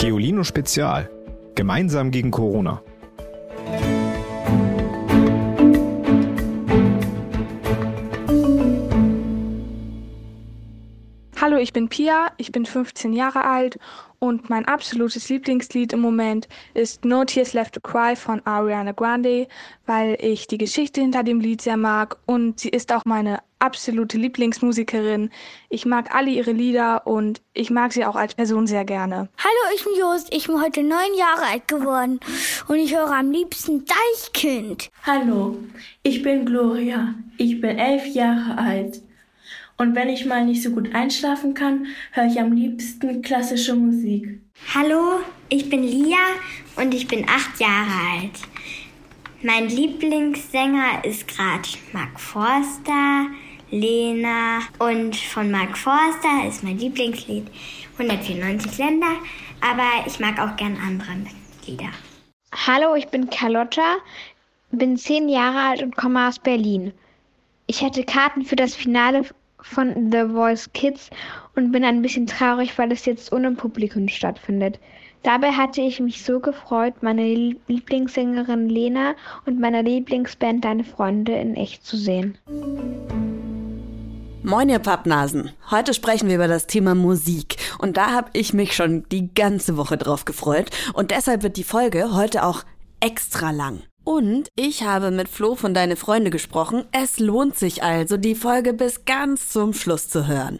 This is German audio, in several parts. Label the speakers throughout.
Speaker 1: Geolino Spezial. Gemeinsam gegen Corona.
Speaker 2: Hallo, ich bin Pia, ich bin 15 Jahre alt und mein absolutes Lieblingslied im Moment ist No Tears Left to Cry von Ariana Grande, weil ich die Geschichte hinter dem Lied sehr mag und sie ist auch meine absolute Lieblingsmusikerin. Ich mag alle ihre Lieder und ich mag sie auch als Person sehr gerne.
Speaker 3: Hallo, ich bin Jost. Ich bin heute neun Jahre alt geworden und ich höre am liebsten Deichkind.
Speaker 4: Hallo, ich bin Gloria. Ich bin elf Jahre alt. Und wenn ich mal nicht so gut einschlafen kann, höre ich am liebsten klassische Musik.
Speaker 5: Hallo, ich bin Lia und ich bin acht Jahre alt. Mein Lieblingssänger ist gerade Mark Forster, Lena und von Mark Forster ist mein Lieblingslied 194 Länder, aber ich mag auch gern andere Lieder.
Speaker 6: Hallo, ich bin Carlotta, bin zehn Jahre alt und komme aus Berlin. Ich hatte Karten für das Finale von The Voice Kids und bin ein bisschen traurig, weil es jetzt ohne Publikum stattfindet. Dabei hatte ich mich so gefreut, meine Lieblingssängerin Lena und meine Lieblingsband Deine Freunde in echt zu sehen.
Speaker 7: Moin ihr Pappnasen. Heute sprechen wir über das Thema Musik und da habe ich mich schon die ganze Woche drauf gefreut und deshalb wird die Folge heute auch extra lang. Und ich habe mit Flo von Deine Freunde gesprochen. Es lohnt sich also, die Folge bis ganz zum Schluss zu hören.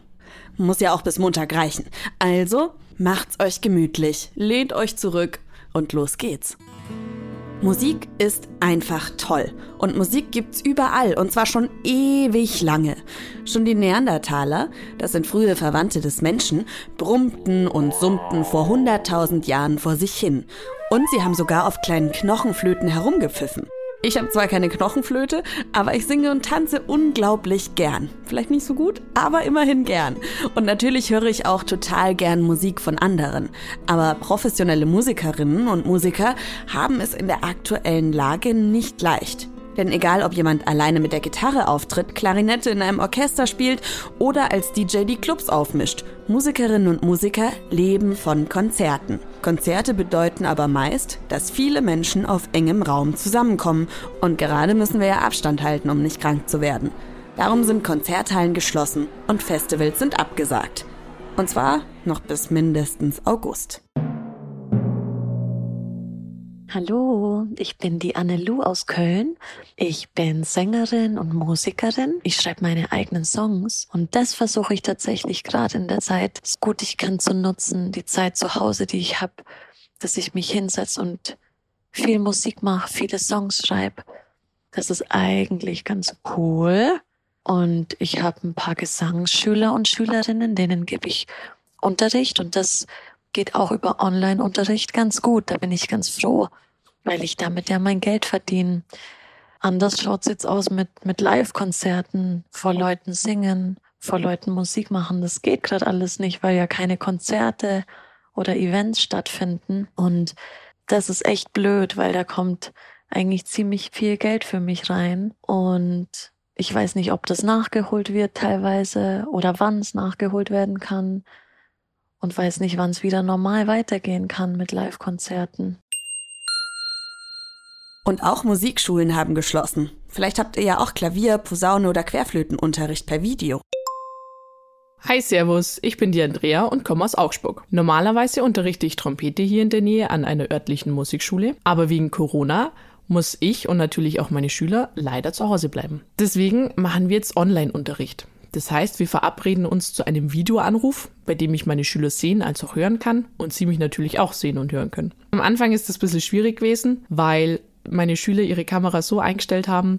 Speaker 7: Muss ja auch bis Montag reichen. Also macht's euch gemütlich, lehnt euch zurück und los geht's. Musik ist einfach toll. Und Musik gibt's überall, und zwar schon ewig lange. Schon die Neandertaler, das sind frühe Verwandte des Menschen, brummten und summten vor hunderttausend Jahren vor sich hin. Und sie haben sogar auf kleinen Knochenflöten herumgepfiffen. Ich habe zwar keine Knochenflöte, aber ich singe und tanze unglaublich gern. Vielleicht nicht so gut, aber immerhin gern. Und natürlich höre ich auch total gern Musik von anderen. Aber professionelle Musikerinnen und Musiker haben es in der aktuellen Lage nicht leicht. Denn egal, ob jemand alleine mit der Gitarre auftritt, Klarinette in einem Orchester spielt oder als DJ die Clubs aufmischt, Musikerinnen und Musiker leben von Konzerten. Konzerte bedeuten aber meist, dass viele Menschen auf engem Raum zusammenkommen und gerade müssen wir ja Abstand halten, um nicht krank zu werden. Darum sind Konzerthallen geschlossen und Festivals sind abgesagt. Und zwar noch bis mindestens August.
Speaker 8: Hallo, ich bin die Anne-Lu aus Köln. Ich bin Sängerin und Musikerin. Ich schreibe meine eigenen Songs und das versuche ich tatsächlich gerade in der Zeit, es gut ich kann zu nutzen, die Zeit zu Hause, die ich habe, dass ich mich hinsetze und viel Musik mache, viele Songs schreibe. Das ist eigentlich ganz cool. Und ich habe ein paar Gesangsschüler und Schülerinnen, denen gebe ich Unterricht und das geht auch über Online-Unterricht ganz gut. Da bin ich ganz froh, weil ich damit ja mein Geld verdiene. Anders schaut's jetzt aus mit, mit Live-Konzerten, vor Leuten singen, vor Leuten Musik machen. Das geht gerade alles nicht, weil ja keine Konzerte oder Events stattfinden. Und das ist echt blöd, weil da kommt eigentlich ziemlich viel Geld für mich rein. Und ich weiß nicht, ob das nachgeholt wird teilweise oder wann es nachgeholt werden kann und weiß nicht, wann es wieder normal weitergehen kann mit Live-Konzerten.
Speaker 7: Und auch Musikschulen haben geschlossen. Vielleicht habt ihr ja auch Klavier, Posaune oder Querflötenunterricht per Video.
Speaker 9: Hi Servus, ich bin die Andrea und komme aus Augsburg. Normalerweise unterrichte ich Trompete hier in der Nähe an einer örtlichen Musikschule, aber wegen Corona muss ich und natürlich auch meine Schüler leider zu Hause bleiben. Deswegen machen wir jetzt Online-Unterricht. Das heißt, wir verabreden uns zu einem Videoanruf, bei dem ich meine Schüler sehen als auch hören kann und sie mich natürlich auch sehen und hören können. Am Anfang ist das ein bisschen schwierig gewesen, weil meine Schüler ihre Kamera so eingestellt haben,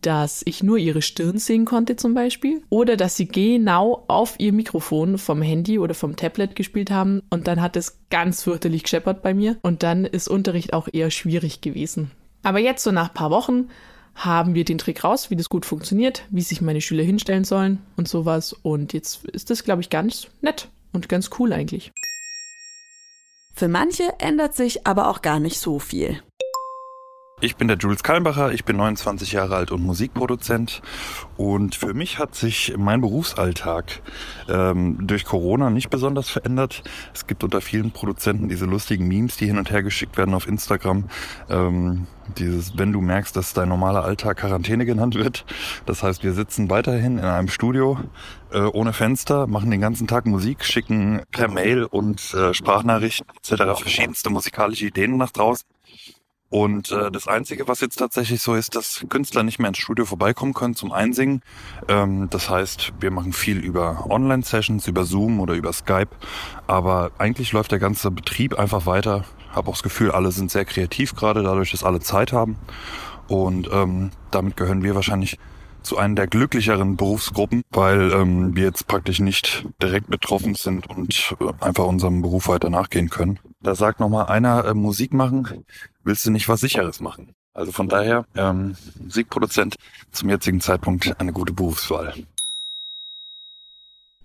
Speaker 9: dass ich nur ihre Stirn sehen konnte zum Beispiel oder dass sie genau auf ihr Mikrofon vom Handy oder vom Tablet gespielt haben und dann hat es ganz fürchterlich gescheppert bei mir und dann ist Unterricht auch eher schwierig gewesen. Aber jetzt so nach ein paar Wochen haben wir den Trick raus, wie das gut funktioniert, wie sich meine Schüler hinstellen sollen und sowas. Und jetzt ist das, glaube ich, ganz nett und ganz cool eigentlich.
Speaker 7: Für manche ändert sich aber auch gar nicht so viel.
Speaker 10: Ich bin der Jules Kallenbacher, ich bin 29 Jahre alt und Musikproduzent. Und für mich hat sich mein Berufsalltag ähm, durch Corona nicht besonders verändert. Es gibt unter vielen Produzenten diese lustigen Memes, die hin und her geschickt werden auf Instagram. Ähm, dieses, wenn du merkst, dass dein normaler Alltag Quarantäne genannt wird. Das heißt, wir sitzen weiterhin in einem Studio äh, ohne Fenster, machen den ganzen Tag Musik, schicken per Mail und äh, Sprachnachrichten etc. verschiedenste musikalische Ideen nach draußen. Und äh, das Einzige, was jetzt tatsächlich so ist, dass Künstler nicht mehr ins Studio vorbeikommen können zum Einsingen. Ähm, das heißt, wir machen viel über Online-Sessions, über Zoom oder über Skype. Aber eigentlich läuft der ganze Betrieb einfach weiter. Habe auch das Gefühl, alle sind sehr kreativ gerade, dadurch, dass alle Zeit haben. Und ähm, damit gehören wir wahrscheinlich zu einer der glücklicheren Berufsgruppen, weil ähm, wir jetzt praktisch nicht direkt betroffen sind und äh, einfach unserem Beruf weiter nachgehen können. Da sagt nochmal einer, äh, Musik machen, willst du nicht was Sicheres machen? Also von daher, ähm, Musikproduzent zum jetzigen Zeitpunkt eine gute Berufswahl.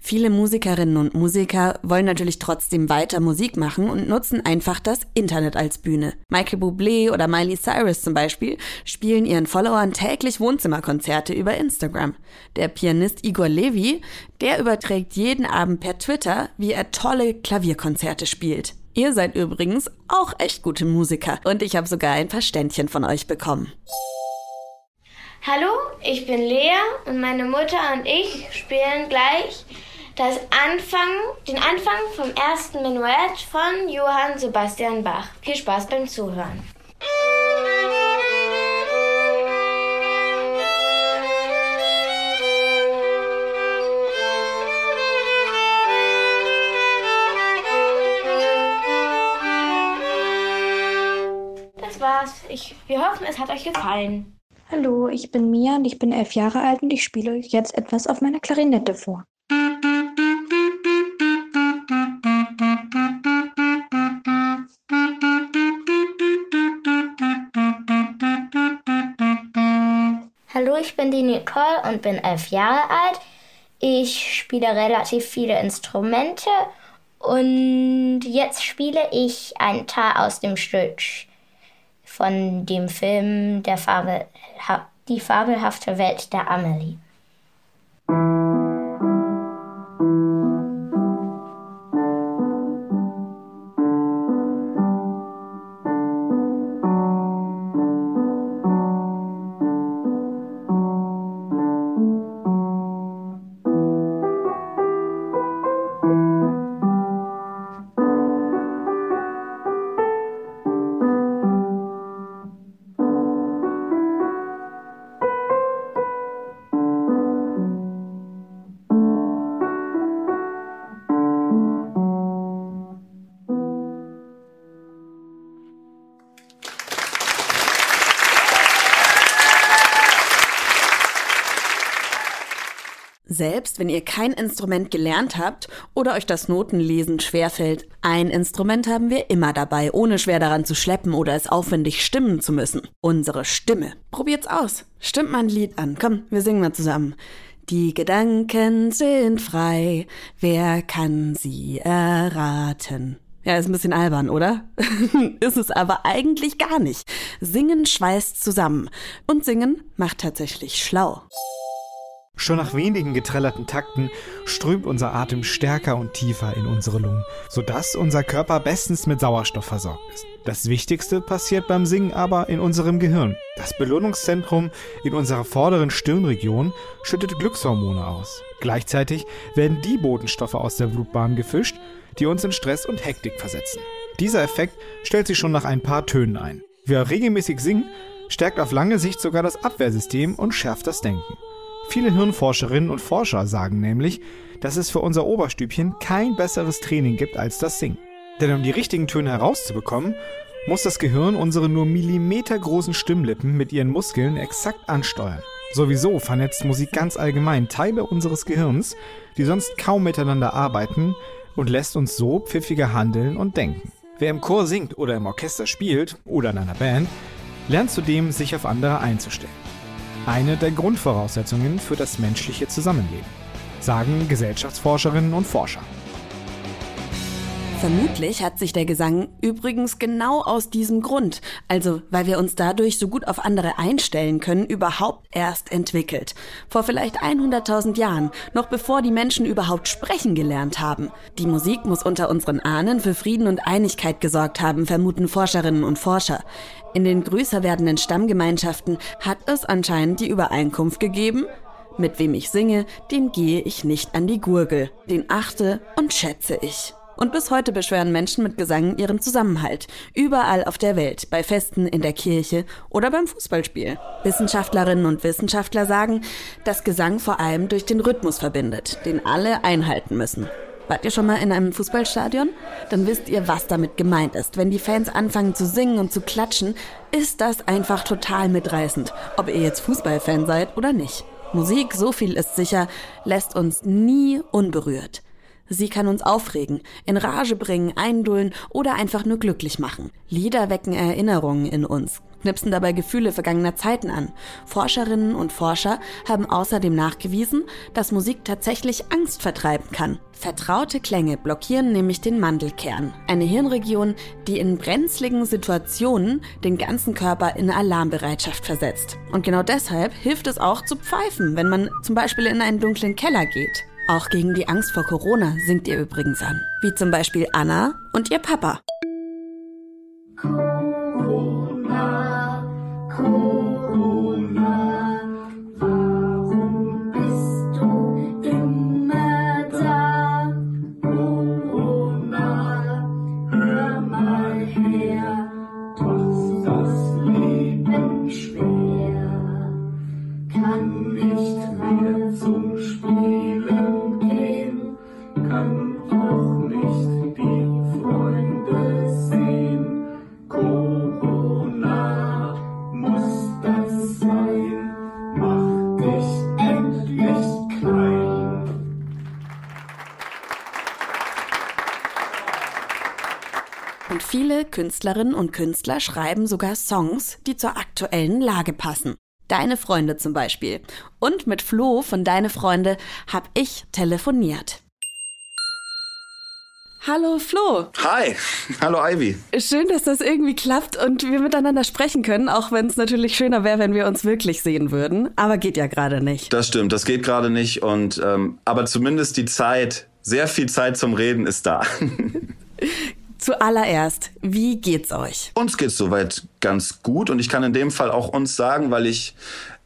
Speaker 7: Viele Musikerinnen und Musiker wollen natürlich trotzdem weiter Musik machen und nutzen einfach das Internet als Bühne. Michael Bublé oder Miley Cyrus zum Beispiel spielen ihren Followern täglich Wohnzimmerkonzerte über Instagram. Der Pianist Igor Levy, der überträgt jeden Abend per Twitter, wie er tolle Klavierkonzerte spielt. Ihr seid übrigens auch echt gute Musiker und ich habe sogar ein paar Ständchen von euch bekommen.
Speaker 11: Hallo, ich bin Lea und meine Mutter und ich spielen gleich das Anfang, den Anfang vom ersten Menuett von Johann Sebastian Bach. Viel Spaß beim Zuhören. Das war's. Ich, wir hoffen, es hat euch gefallen.
Speaker 12: Hallo, ich bin Mia und ich bin elf Jahre alt und ich spiele euch jetzt etwas auf meiner Klarinette vor.
Speaker 11: Ich bin die Nicole und bin elf Jahre alt. Ich spiele relativ viele Instrumente und jetzt spiele ich ein Teil aus dem Stück von dem Film der Fabel, Die fabelhafte Welt der Amelie.
Speaker 7: Selbst wenn ihr kein Instrument gelernt habt oder euch das Notenlesen schwerfällt, ein Instrument haben wir immer dabei, ohne schwer daran zu schleppen oder es aufwendig stimmen zu müssen. Unsere Stimme. Probiert's aus. Stimmt mal ein Lied an. Komm, wir singen mal zusammen. Die Gedanken sind frei, wer kann sie erraten? Ja, ist ein bisschen albern, oder? ist es aber eigentlich gar nicht. Singen schweißt zusammen. Und singen macht tatsächlich schlau.
Speaker 1: Schon nach wenigen geträllerten Takten strömt unser Atem stärker und tiefer in unsere Lungen, sodass unser Körper bestens mit Sauerstoff versorgt ist. Das Wichtigste passiert beim Singen aber in unserem Gehirn. Das Belohnungszentrum in unserer vorderen Stirnregion schüttet Glückshormone aus. Gleichzeitig werden die Botenstoffe aus der Blutbahn gefischt, die uns in Stress und Hektik versetzen. Dieser Effekt stellt sich schon nach ein paar Tönen ein. Wer regelmäßig singt, stärkt auf lange Sicht sogar das Abwehrsystem und schärft das Denken. Viele Hirnforscherinnen und Forscher sagen nämlich, dass es für unser Oberstübchen kein besseres Training gibt als das Singen. Denn um die richtigen Töne herauszubekommen, muss das Gehirn unsere nur millimetergroßen Stimmlippen mit ihren Muskeln exakt ansteuern. Sowieso vernetzt Musik ganz allgemein Teile unseres Gehirns, die sonst kaum miteinander arbeiten und lässt uns so pfiffiger handeln und denken. Wer im Chor singt oder im Orchester spielt oder in einer Band, lernt zudem, sich auf andere einzustellen eine der Grundvoraussetzungen für das menschliche Zusammenleben, sagen Gesellschaftsforscherinnen und Forscher.
Speaker 7: Vermutlich hat sich der Gesang übrigens genau aus diesem Grund, also weil wir uns dadurch so gut auf andere einstellen können, überhaupt erst entwickelt. Vor vielleicht 100.000 Jahren, noch bevor die Menschen überhaupt sprechen gelernt haben. Die Musik muss unter unseren Ahnen für Frieden und Einigkeit gesorgt haben, vermuten Forscherinnen und Forscher. In den größer werdenden Stammgemeinschaften hat es anscheinend die Übereinkunft gegeben, mit wem ich singe, dem gehe ich nicht an die Gurgel, den achte und schätze ich. Und bis heute beschweren Menschen mit Gesang ihren Zusammenhalt. Überall auf der Welt, bei Festen, in der Kirche oder beim Fußballspiel. Wissenschaftlerinnen und Wissenschaftler sagen, dass Gesang vor allem durch den Rhythmus verbindet, den alle einhalten müssen. Wart ihr schon mal in einem Fußballstadion? Dann wisst ihr, was damit gemeint ist. Wenn die Fans anfangen zu singen und zu klatschen, ist das einfach total mitreißend. Ob ihr jetzt Fußballfan seid oder nicht. Musik, so viel ist sicher, lässt uns nie unberührt. Sie kann uns aufregen, in Rage bringen, eindullen oder einfach nur glücklich machen. Lieder wecken Erinnerungen in uns, knipsen dabei Gefühle vergangener Zeiten an. Forscherinnen und Forscher haben außerdem nachgewiesen, dass Musik tatsächlich Angst vertreiben kann. Vertraute Klänge blockieren nämlich den Mandelkern, eine Hirnregion, die in brenzligen Situationen den ganzen Körper in Alarmbereitschaft versetzt. Und genau deshalb hilft es auch zu pfeifen, wenn man zum Beispiel in einen dunklen Keller geht. Auch gegen die Angst vor Corona singt ihr übrigens an. Wie zum Beispiel Anna und ihr Papa.
Speaker 13: Corona,
Speaker 7: Künstlerinnen und Künstler schreiben sogar Songs, die zur aktuellen Lage passen. Deine Freunde zum Beispiel. Und mit Flo von Deine Freunde habe ich telefoniert. Hallo Flo.
Speaker 14: Hi, hallo Ivy.
Speaker 7: Schön, dass das irgendwie klappt und wir miteinander sprechen können, auch wenn es natürlich schöner wäre, wenn wir uns wirklich sehen würden. Aber geht ja gerade nicht.
Speaker 14: Das stimmt, das geht gerade nicht. Und ähm, aber zumindest die Zeit, sehr viel Zeit zum Reden ist da.
Speaker 7: Zuallererst, wie geht's euch?
Speaker 14: Uns geht's soweit ganz gut und ich kann in dem Fall auch uns sagen, weil ich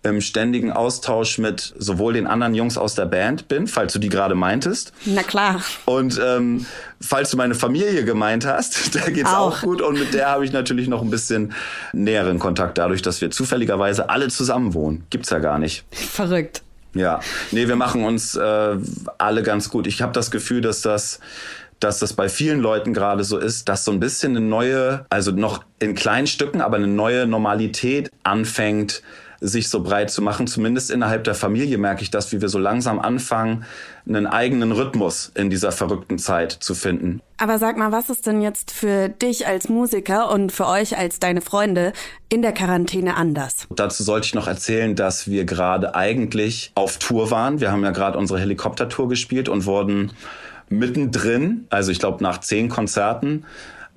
Speaker 14: im ständigen Austausch mit sowohl den anderen Jungs aus der Band bin, falls du die gerade meintest.
Speaker 7: Na klar.
Speaker 14: Und ähm, falls du meine Familie gemeint hast, da geht's auch. auch gut. Und mit der habe ich natürlich noch ein bisschen näheren Kontakt, dadurch, dass wir zufälligerweise alle zusammen wohnen. Gibt's ja gar nicht.
Speaker 7: Verrückt.
Speaker 14: Ja, nee, wir machen uns äh, alle ganz gut. Ich habe das Gefühl, dass das dass das bei vielen Leuten gerade so ist, dass so ein bisschen eine neue, also noch in kleinen Stücken, aber eine neue Normalität anfängt, sich so breit zu machen. Zumindest innerhalb der Familie merke ich das, wie wir so langsam anfangen, einen eigenen Rhythmus in dieser verrückten Zeit zu finden.
Speaker 7: Aber sag mal, was ist denn jetzt für dich als Musiker und für euch als deine Freunde in der Quarantäne anders?
Speaker 14: Dazu sollte ich noch erzählen, dass wir gerade eigentlich auf Tour waren. Wir haben ja gerade unsere Helikoptertour gespielt und wurden mittendrin, also ich glaube nach zehn Konzerten,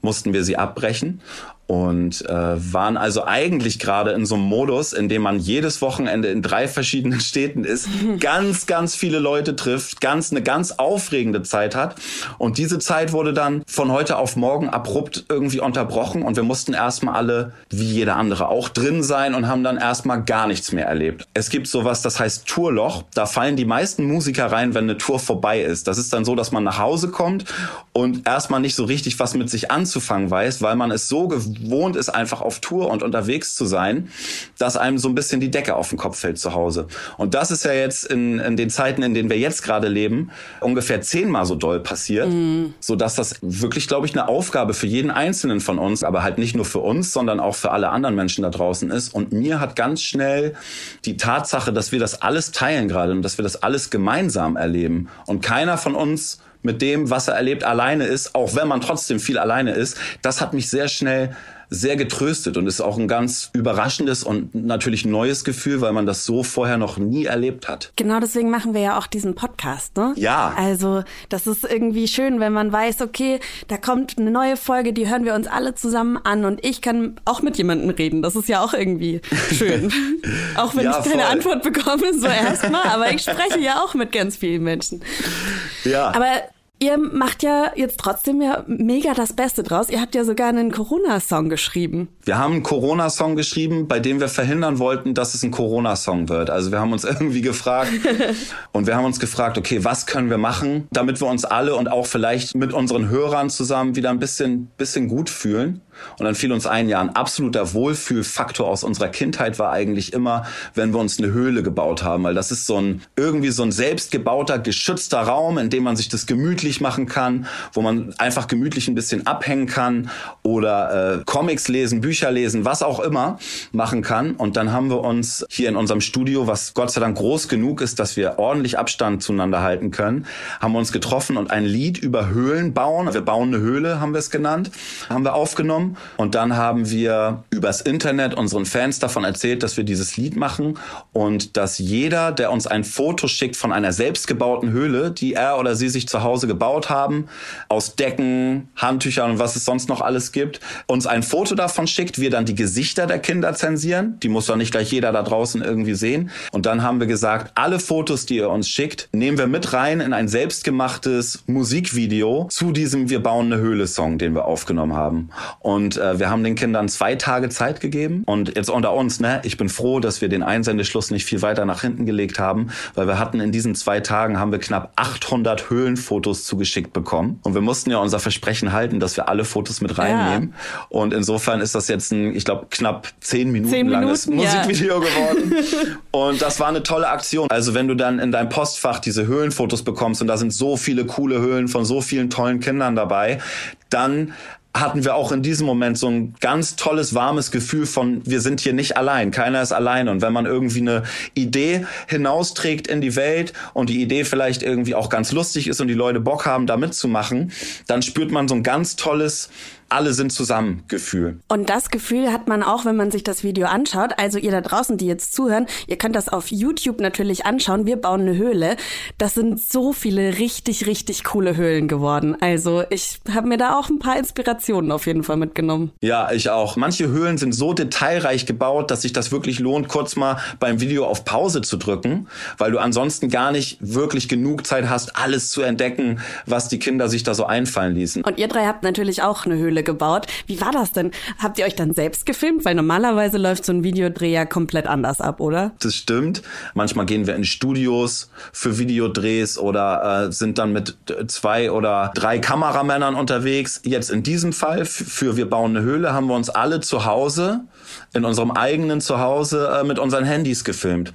Speaker 14: mussten wir sie abbrechen und äh, waren also eigentlich gerade in so einem Modus, in dem man jedes Wochenende in drei verschiedenen Städten ist, ganz, ganz viele Leute trifft, ganz eine ganz aufregende Zeit hat. Und diese Zeit wurde dann von heute auf morgen abrupt irgendwie unterbrochen und wir mussten erstmal alle, wie jeder andere, auch drin sein und haben dann erstmal gar nichts mehr erlebt. Es gibt sowas, das heißt Tourloch. Da fallen die meisten Musiker rein, wenn eine Tour vorbei ist. Das ist dann so, dass man nach Hause kommt und erstmal nicht so richtig was mit sich anzufangen weiß, weil man es so gewohnt ist, einfach auf Tour und unterwegs zu sein, dass einem so ein bisschen die Decke auf den Kopf fällt zu Hause. Und das ist ja jetzt in, in den Zeiten, in denen wir jetzt gerade leben, ungefähr zehnmal so doll passiert, mhm. so dass das wirklich, glaube ich, eine Aufgabe für jeden Einzelnen von uns, aber halt nicht nur für uns, sondern auch für alle anderen Menschen da draußen ist. Und mir hat ganz schnell die Tatsache, dass wir das alles teilen gerade und dass wir das alles gemeinsam erleben und keiner von uns mit dem, was er erlebt, alleine ist, auch wenn man trotzdem viel alleine ist, das hat mich sehr schnell sehr getröstet und ist auch ein ganz überraschendes und natürlich neues Gefühl, weil man das so vorher noch nie erlebt hat.
Speaker 7: Genau deswegen machen wir ja auch diesen Podcast, ne?
Speaker 14: Ja.
Speaker 7: Also, das ist irgendwie schön, wenn man weiß, okay, da kommt eine neue Folge, die hören wir uns alle zusammen an und ich kann auch mit jemandem reden. Das ist ja auch irgendwie schön. auch wenn
Speaker 14: Ja,
Speaker 7: ich keine
Speaker 14: voll.
Speaker 7: Antwort bekomme, so erstmal, aber ich spreche ja auch mit ganz vielen Menschen.
Speaker 14: Ja.
Speaker 7: Aber ihr macht ja jetzt trotzdem ja mega das Beste draus. Ihr habt ja sogar einen Corona-Song geschrieben.
Speaker 14: Wir haben einen Corona-Song geschrieben, bei dem wir verhindern wollten, dass es ein Corona-Song wird. Also wir haben uns irgendwie gefragt und wir haben uns gefragt, okay, was können wir machen, damit wir uns alle und auch vielleicht mit unseren Hörern zusammen wieder ein bisschen, bisschen gut fühlen. Und dann fiel uns ein, ja, ein absoluter Wohlfühlfaktor aus unserer Kindheit war eigentlich immer, wenn wir uns eine Höhle gebaut haben, weil das ist so ein, irgendwie so ein selbstgebauter, geschützter Raum, in dem man sich das gemütlich machen kann, wo man einfach gemütlich ein bisschen abhängen kann oder äh, Comics lesen, Bücher lesen, was auch immer machen kann. Und dann haben wir uns hier in unserem Studio, was Gott sei Dank groß genug ist, dass wir ordentlich Abstand zueinander halten können, haben wir uns getroffen und ein Lied über Höhlen bauen. Wir bauen eine Höhle, haben wir es genannt, haben wir aufgenommen. Und dann haben wir übers Internet unseren Fans davon erzählt, dass wir dieses Lied machen und dass jeder, der uns ein Foto schickt von einer selbstgebauten Höhle, die er oder sie sich zu Hause gebaut haben, aus Decken, Handtüchern und was es sonst noch alles gibt, uns ein Foto davon schickt, wir dann die Gesichter der Kinder zensieren. Die muss doch nicht gleich jeder da draußen irgendwie sehen. Und dann haben wir gesagt, alle Fotos, die ihr uns schickt, nehmen wir mit rein in ein selbstgemachtes Musikvideo zu diesem Wir bauen eine Höhle-Song, den wir aufgenommen haben. Und äh, wir haben den Kindern zwei Tage Zeit gegeben. Und jetzt unter uns, ne, ich bin froh, dass wir den Einsendeschluss nicht viel weiter nach hinten gelegt haben, weil wir hatten in diesen zwei Tagen haben wir knapp 800 Höhlenfotos zugeschickt bekommen. Und wir mussten ja unser Versprechen halten, dass wir alle Fotos mit reinnehmen. Und insofern ist das jetzt ein, ich glaube, knapp zehn Minuten,
Speaker 7: Zehn
Speaker 14: langes
Speaker 7: Minuten, ja.
Speaker 14: Musikvideo geworden. und das war eine tolle Aktion. Also wenn du dann in deinem Postfach diese Höhlenfotos bekommst und da sind so viele coole Höhlen von so vielen tollen Kindern dabei, dann hatten wir auch in diesem Moment so ein ganz tolles, warmes Gefühl von, wir sind hier nicht allein, keiner ist allein. Und wenn man irgendwie eine Idee hinausträgt in die Welt und die Idee vielleicht irgendwie auch ganz lustig ist und die Leute Bock haben, da mitzumachen, dann spürt man so ein ganz tolles, alle sind zusammen Gefühl.
Speaker 7: Und das Gefühl hat man auch, wenn man sich das Video anschaut. Also ihr da draußen, die jetzt zuhören, ihr könnt das auf YouTube natürlich anschauen. Wir bauen eine Höhle. Das sind so viele richtig, richtig coole Höhlen geworden. Also ich habe mir da auch ein paar Inspirationen auf jeden Fall mitgenommen.
Speaker 14: Ja, ich auch. Manche Höhlen sind so detailreich gebaut, dass sich das wirklich lohnt, kurz mal beim Video auf Pause zu drücken, weil du ansonsten gar nicht wirklich genug Zeit hast, alles zu entdecken, was die Kinder sich da so einfallen ließen.
Speaker 7: Und ihr drei habt natürlich auch eine Höhle gebaut. Wie war das denn? Habt ihr euch dann selbst gefilmt? Weil normalerweise läuft so ein Videodreh ja komplett anders ab, oder?
Speaker 14: Das stimmt. Manchmal gehen wir in Studios für Videodrehs oder äh, sind dann mit äh, zwei oder drei Kameramännern unterwegs. Jetzt in diesem Fall für Wir bauen eine Höhle haben wir uns alle zu Hause, in unserem eigenen Zuhause äh, mit unseren Handys gefilmt.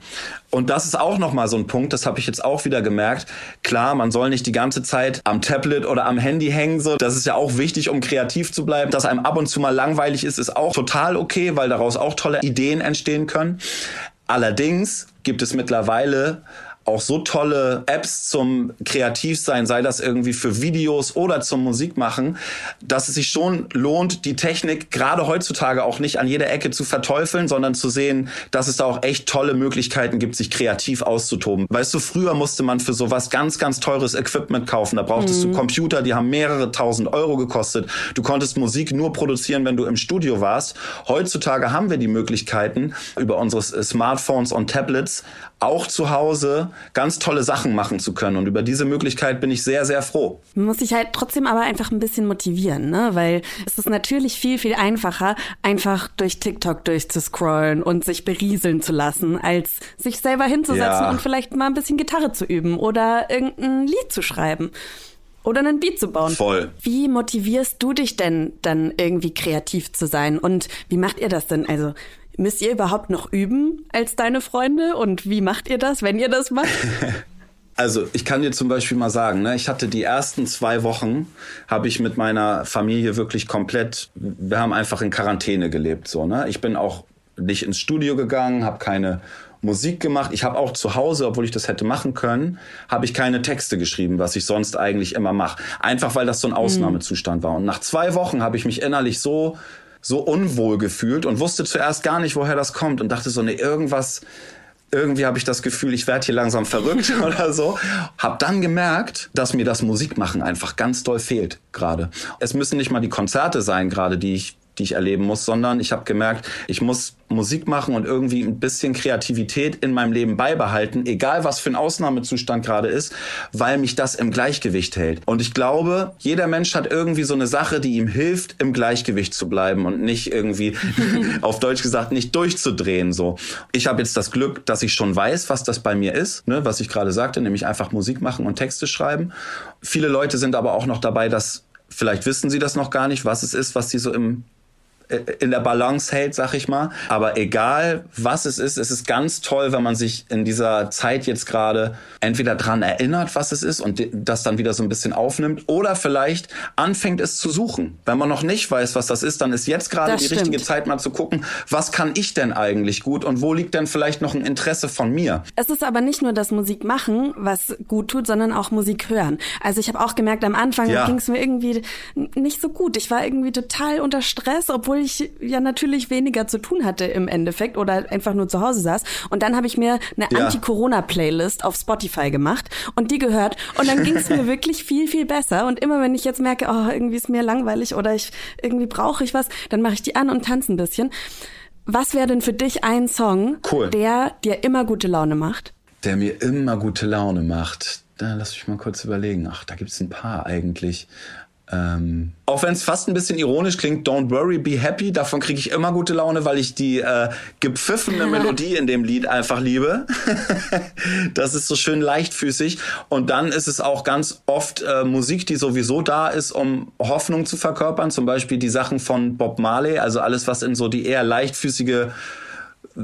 Speaker 14: Und das ist auch nochmal so ein Punkt, das habe ich jetzt auch wieder gemerkt. Klar, man soll nicht die ganze Zeit am Tablet oder am Handy hängen. So. Das ist ja auch wichtig, um kreativ zu bleiben. Dass einem ab und zu mal langweilig ist, ist auch total okay, weil daraus auch tolle Ideen entstehen können. Allerdings gibt es mittlerweile auch so tolle Apps zum Kreativsein, sei das irgendwie für Videos oder zum Musikmachen, dass es sich schon lohnt, die Technik gerade heutzutage auch nicht an jeder Ecke zu verteufeln, sondern zu sehen, dass es da auch echt tolle Möglichkeiten gibt, sich kreativ auszutoben. Weißt du, früher musste man für sowas ganz, ganz teures Equipment kaufen. Da brauchtest
Speaker 7: Mhm.
Speaker 14: du Computer, die haben mehrere tausend Euro gekostet. Du konntest Musik nur produzieren, wenn du im Studio warst. Heutzutage haben wir die Möglichkeiten, über unsere Smartphones und Tablets auch zu Hause ganz tolle Sachen machen zu können. Und über diese Möglichkeit bin ich sehr, sehr froh.
Speaker 7: Man muss sich halt trotzdem aber einfach ein bisschen motivieren, ne? Weil es ist natürlich viel, viel einfacher, einfach durch TikTok durchzuscrollen und sich berieseln zu lassen, als sich selber hinzusetzen
Speaker 14: Ja.
Speaker 7: und vielleicht mal ein bisschen Gitarre zu üben oder irgendein Lied zu schreiben. Oder einen Beat zu bauen.
Speaker 14: Voll.
Speaker 7: Wie motivierst du dich denn dann irgendwie kreativ zu sein? Und wie macht ihr das denn? Also müsst ihr überhaupt noch üben als deine Freunde? Und wie macht ihr das, wenn ihr das macht?
Speaker 14: Also ich kann dir zum Beispiel mal sagen, ne, ich hatte die ersten zwei Wochen, habe ich mit meiner Familie wirklich komplett, wir haben einfach in Quarantäne gelebt. So, ne? Ich bin auch nicht ins Studio gegangen, habe keine Musik gemacht. Ich habe auch zu Hause, obwohl ich das hätte machen können, habe ich keine Texte geschrieben, was ich sonst eigentlich immer mache. Einfach weil das so ein Ausnahmezustand war. Und nach zwei Wochen habe ich mich innerlich so so unwohl gefühlt und wusste zuerst gar nicht, woher das kommt und dachte so, ne, irgendwas, irgendwie habe ich das Gefühl, ich werde hier langsam verrückt oder so. Hab dann gemerkt, dass mir das Musikmachen einfach ganz doll fehlt gerade. Es müssen nicht mal die Konzerte sein gerade, die ich die ich erleben muss, sondern ich habe gemerkt, ich muss Musik machen und irgendwie ein bisschen Kreativität in meinem Leben beibehalten, egal was für ein Ausnahmezustand gerade ist, weil mich das im Gleichgewicht hält. Und ich glaube, jeder Mensch hat irgendwie so eine Sache, die ihm hilft, im Gleichgewicht zu bleiben und nicht irgendwie, auf Deutsch gesagt, nicht durchzudrehen. So, ich habe jetzt das Glück, dass ich schon weiß, was das bei mir ist, ne, was ich gerade sagte, nämlich einfach Musik machen und Texte schreiben. Viele Leute sind aber auch noch dabei, dass Vielleicht wissen sie das noch gar nicht, was es ist, was sie so im in der Balance hält, sag ich mal. Aber egal, was es ist, es ist ganz toll, wenn man sich in dieser Zeit jetzt gerade entweder dran erinnert, was es ist und das dann wieder so ein bisschen aufnimmt oder vielleicht anfängt es zu suchen. Wenn man noch nicht weiß, was das ist, dann ist jetzt gerade die stimmt. richtige Zeit mal zu gucken, was kann ich denn eigentlich gut und wo liegt denn vielleicht noch ein Interesse von mir.
Speaker 7: Es ist aber nicht nur das Musik machen, was gut tut, sondern auch Musik hören. Also ich habe auch gemerkt, am Anfang ja. ging es mir irgendwie nicht so gut. Ich war irgendwie total unter Stress, obwohl obwohl ich ja natürlich weniger zu tun hatte im Endeffekt oder einfach nur zu Hause saß. Und dann habe ich mir eine ja. Anti-Corona-Playlist auf Spotify gemacht und die gehört. Und dann ging es mir wirklich viel, viel besser. Und immer wenn ich jetzt merke, oh, irgendwie ist mir langweilig oder ich irgendwie brauche ich was, dann mache ich die an und tanze ein bisschen. Was wäre denn für dich ein Song, cool. der dir immer gute Laune macht?
Speaker 14: Der mir immer gute Laune macht. Da lass mich mal kurz überlegen. Ach, da gibt es ein paar eigentlich. Ähm, auch wenn es fast ein bisschen ironisch klingt, Don't Worry, Be Happy, davon kriege ich immer gute Laune, weil ich die äh, gepfiffene Melodie in dem Lied einfach liebe. das ist so schön leichtfüßig. Und dann ist es auch ganz oft äh, Musik, die sowieso da ist, um Hoffnung zu verkörpern. Zum Beispiel die Sachen von Bob Marley, also alles, was in so die eher leichtfüßige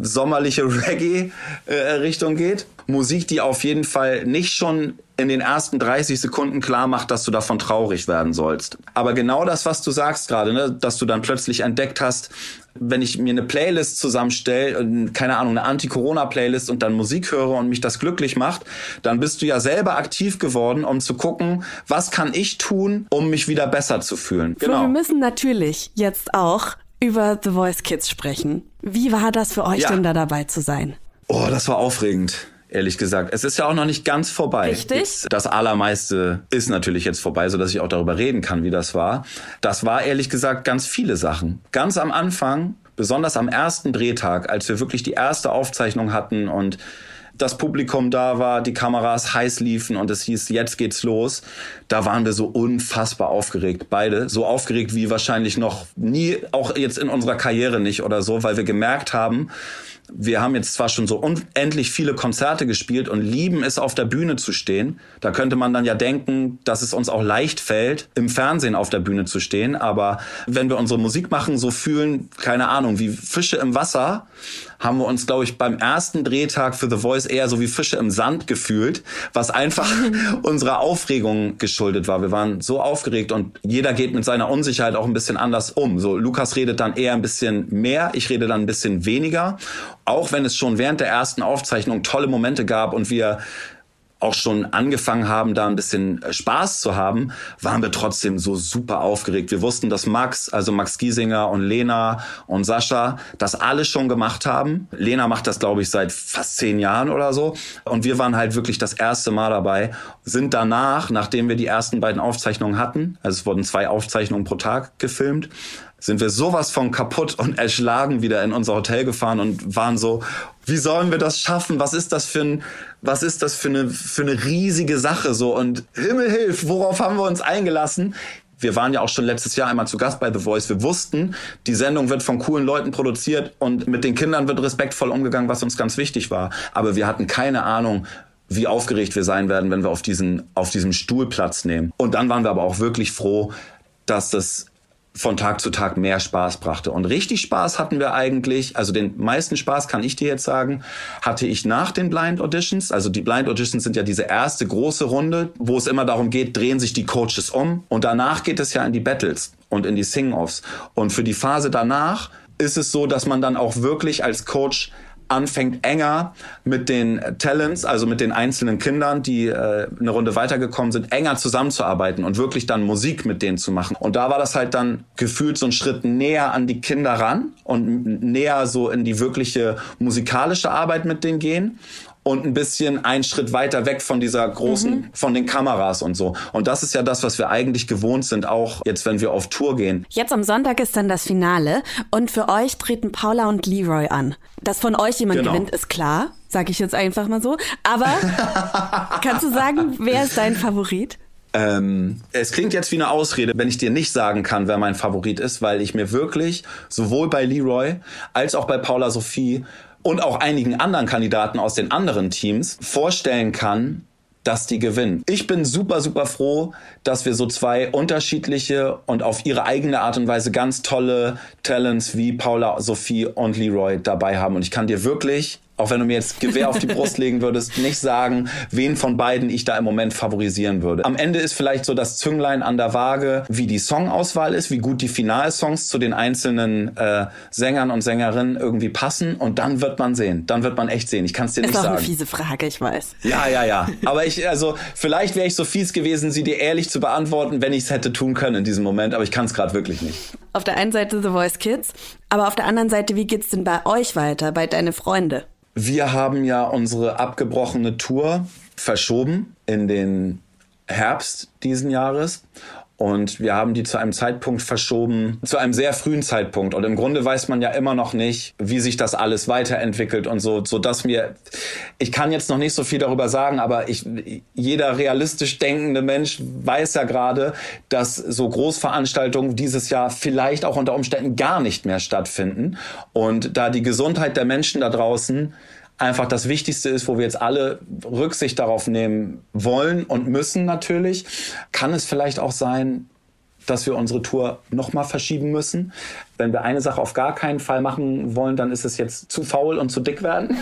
Speaker 14: sommerliche Reggae-Richtung geht. Musik, die auf jeden Fall nicht schon in den ersten 30 Sekunden klar macht, dass du davon traurig werden sollst. Aber genau das, was du sagst gerade, ne, dass du dann plötzlich entdeckt hast, wenn ich mir eine Playlist zusammenstelle, keine Ahnung, eine Anti-Corona-Playlist und dann Musik höre und mich das glücklich macht, dann bist du ja selber aktiv geworden, um zu gucken, was kann ich tun, um mich wieder besser zu fühlen.
Speaker 7: Genau. wir müssen natürlich jetzt auch über The Voice Kids sprechen. Wie war das für euch ja. denn da dabei zu sein?
Speaker 14: Oh, das war aufregend ehrlich gesagt. Es ist ja auch noch nicht ganz vorbei.
Speaker 7: Richtig.
Speaker 14: Jetzt, das Allermeiste ist natürlich jetzt vorbei, so dass ich auch darüber reden kann, wie das war. Das war ehrlich gesagt ganz viele Sachen. Ganz am Anfang, besonders am ersten Drehtag, als wir wirklich die erste Aufzeichnung hatten und das Publikum da war, die Kameras heiß liefen und es hieß, jetzt geht's los. Da waren wir so unfassbar aufgeregt, beide. So aufgeregt wie wahrscheinlich noch nie, auch jetzt in unserer Karriere nicht oder so, weil wir gemerkt haben, wir haben jetzt zwar schon so unendlich viele Konzerte gespielt und lieben es, auf der Bühne zu stehen. Da könnte man dann ja denken, dass es uns auch leicht fällt, im Fernsehen auf der Bühne zu stehen. Aber wenn wir unsere Musik machen, so fühlen, keine Ahnung, wie Fische im Wasser, haben wir uns, glaube ich, beim ersten Drehtag für The Voice eher so wie Fische im Sand gefühlt, was einfach unserer Aufregung geschuldet war. Wir waren so aufgeregt und jeder geht mit seiner Unsicherheit auch ein bisschen anders um. So, Lukas redet dann eher ein bisschen mehr, ich rede dann ein bisschen weniger. Auch wenn es schon während der ersten Aufzeichnung tolle Momente gab und wir auch schon angefangen haben, da ein bisschen äh, Spaß zu haben, waren wir trotzdem so super aufgeregt. Wir wussten, dass Max, also Max Giesinger und Lena und Sascha das alles schon gemacht haben. Lena macht das, glaube ich, seit fast zehn Jahren oder so. Und wir waren halt wirklich das erste Mal dabei, sind danach, nachdem wir die ersten beiden Aufzeichnungen hatten, also es wurden zwei Aufzeichnungen pro Tag gefilmt, sind wir sowas von kaputt und erschlagen wieder in unser Hotel gefahren und waren so, wie sollen wir das schaffen? Was ist das für ein, was ist das für eine, für eine riesige Sache so? Und Himmel hilf, worauf haben wir uns eingelassen? Wir waren ja auch schon letztes Jahr einmal zu Gast bei The Voice. Wir wussten, die Sendung wird von coolen Leuten produziert und mit den Kindern wird respektvoll umgegangen, was uns ganz wichtig war. Aber wir hatten keine Ahnung, wie aufgeregt wir sein werden, wenn wir auf diesen, auf diesem Stuhl Platz nehmen. Und dann waren wir aber auch wirklich froh, dass das von Tag zu Tag mehr Spaß brachte. Und richtig Spaß hatten wir eigentlich, also den meisten Spaß kann ich dir jetzt sagen, hatte ich nach den Blind Auditions. Also die Blind Auditions sind ja diese erste große Runde, wo es immer darum geht, drehen sich die Coaches um. Und danach geht es ja in die Battles und in die Sing-Offs. Und für die Phase danach ist es so, dass man dann auch wirklich als Coach anfängt enger mit den Talents, also mit den einzelnen Kindern, die äh, eine Runde weitergekommen sind, enger zusammenzuarbeiten und wirklich dann Musik mit denen zu machen. Und da war das halt dann gefühlt so ein Schritt näher an die Kinder ran und näher so in die wirkliche musikalische Arbeit mit denen gehen und ein bisschen einen Schritt weiter weg von dieser großen, mhm. von den Kameras und so. Und das ist ja das, was wir eigentlich gewohnt sind, auch jetzt, wenn wir auf Tour gehen.
Speaker 7: Jetzt am Sonntag ist dann das Finale und für euch treten Paula und Leroy an. Dass von euch jemand genau. gewinnt, ist klar, sage ich jetzt einfach mal so. Aber kannst du sagen, wer ist dein Favorit?
Speaker 14: Ähm, es klingt jetzt wie eine Ausrede, wenn ich dir nicht sagen kann, wer mein Favorit ist, weil ich mir wirklich sowohl bei Leroy als auch bei Paula Sophie und auch einigen anderen Kandidaten aus den anderen Teams vorstellen kann, dass die gewinnen. Ich bin super, super froh, dass wir so zwei unterschiedliche und auf ihre eigene Art und Weise ganz tolle Talents wie Paula, Sophie und Leroy dabei haben. Und ich kann dir wirklich auch wenn du mir jetzt Gewehr auf die Brust legen würdest, nicht sagen, wen von beiden ich da im Moment favorisieren würde. Am Ende ist vielleicht so das Zünglein an der Waage, wie die Songauswahl ist, wie gut die Finalsongs zu den einzelnen äh, Sängern und Sängerinnen irgendwie passen und dann wird man sehen. Dann wird man echt sehen. Ich kann es dir ist nicht sagen.
Speaker 7: Ist eine fiese Frage, ich weiß.
Speaker 14: Ja, ja, ja. Aber ich, also vielleicht wäre ich so fies gewesen, sie dir ehrlich zu beantworten, wenn ich es hätte tun können in diesem Moment, aber ich kann es gerade wirklich nicht.
Speaker 7: Auf der einen Seite The Voice Kids, aber auf der anderen Seite, wie geht's denn bei euch weiter, bei deine Freunde?
Speaker 14: Wir haben ja unsere abgebrochene Tour verschoben in den Herbst diesen Jahres. Und wir haben die zu einem Zeitpunkt verschoben, zu einem sehr frühen Zeitpunkt. Und im Grunde weiß man ja immer noch nicht, wie sich das alles weiterentwickelt und so, so dass mir, ich kann jetzt noch nicht so viel darüber sagen, aber ich, jeder realistisch denkende Mensch weiß ja gerade, dass so Großveranstaltungen dieses Jahr vielleicht auch unter Umständen gar nicht mehr stattfinden. Und da die Gesundheit der Menschen da draußen einfach das Wichtigste ist, wo wir jetzt alle Rücksicht darauf nehmen wollen und müssen natürlich, kann es vielleicht auch sein, dass wir unsere Tour nochmal verschieben müssen. Wenn wir eine Sache auf gar keinen Fall machen wollen, dann ist es jetzt zu faul und zu dick werden.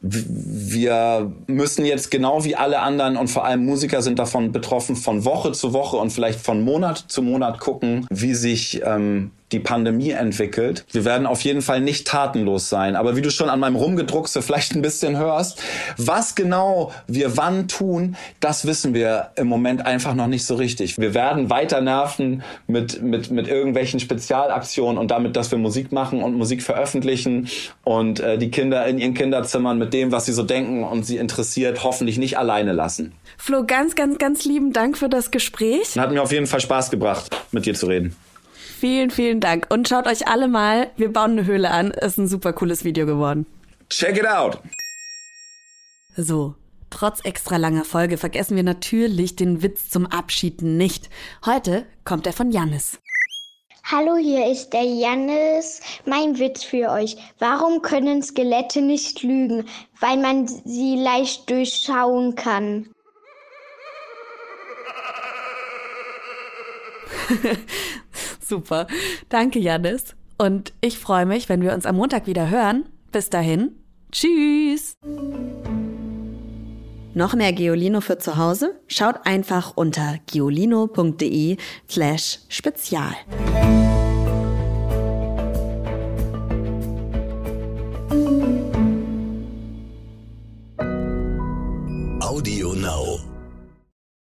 Speaker 14: wir müssen jetzt genau wie alle anderen und vor allem Musiker sind davon betroffen, von Woche zu Woche und vielleicht von Monat zu Monat gucken, wie sich ähm, die Pandemie entwickelt. Wir werden auf jeden Fall nicht tatenlos sein. Aber wie du schon an meinem Rumgedruckse vielleicht ein bisschen hörst, was genau wir wann tun, das wissen wir im Moment einfach noch nicht so richtig. Wir werden weiter nerven mit, mit, mit irgendwelchen Spezialaktionen und damit, dass wir Musik machen und Musik veröffentlichen und äh, die Kinder in ihren Kinderzimmern mit dem, was sie so denken und sie interessiert, hoffentlich nicht alleine lassen.
Speaker 7: Flo, ganz, ganz, ganz lieben Dank für das Gespräch.
Speaker 14: Hat mir auf jeden Fall Spaß gebracht, mit dir zu reden.
Speaker 7: Vielen, vielen Dank. Und schaut euch alle mal, wir bauen eine Höhle an. Ist ein super cooles Video geworden.
Speaker 14: Check it out!
Speaker 7: So, trotz extra langer Folge vergessen wir natürlich den Witz zum Abschied nicht. Heute kommt er von Jannis.
Speaker 3: Hallo, hier ist der Jannis. Mein Witz für euch. Warum können Skelette nicht lügen? Weil man sie leicht durchschauen kann.
Speaker 7: Super. Danke, Janis. Und ich freue mich, wenn wir uns am Montag wieder hören. Bis dahin. Tschüss. Noch mehr Geolino für zu Hause? Schaut einfach unter geolino.de slash spezial.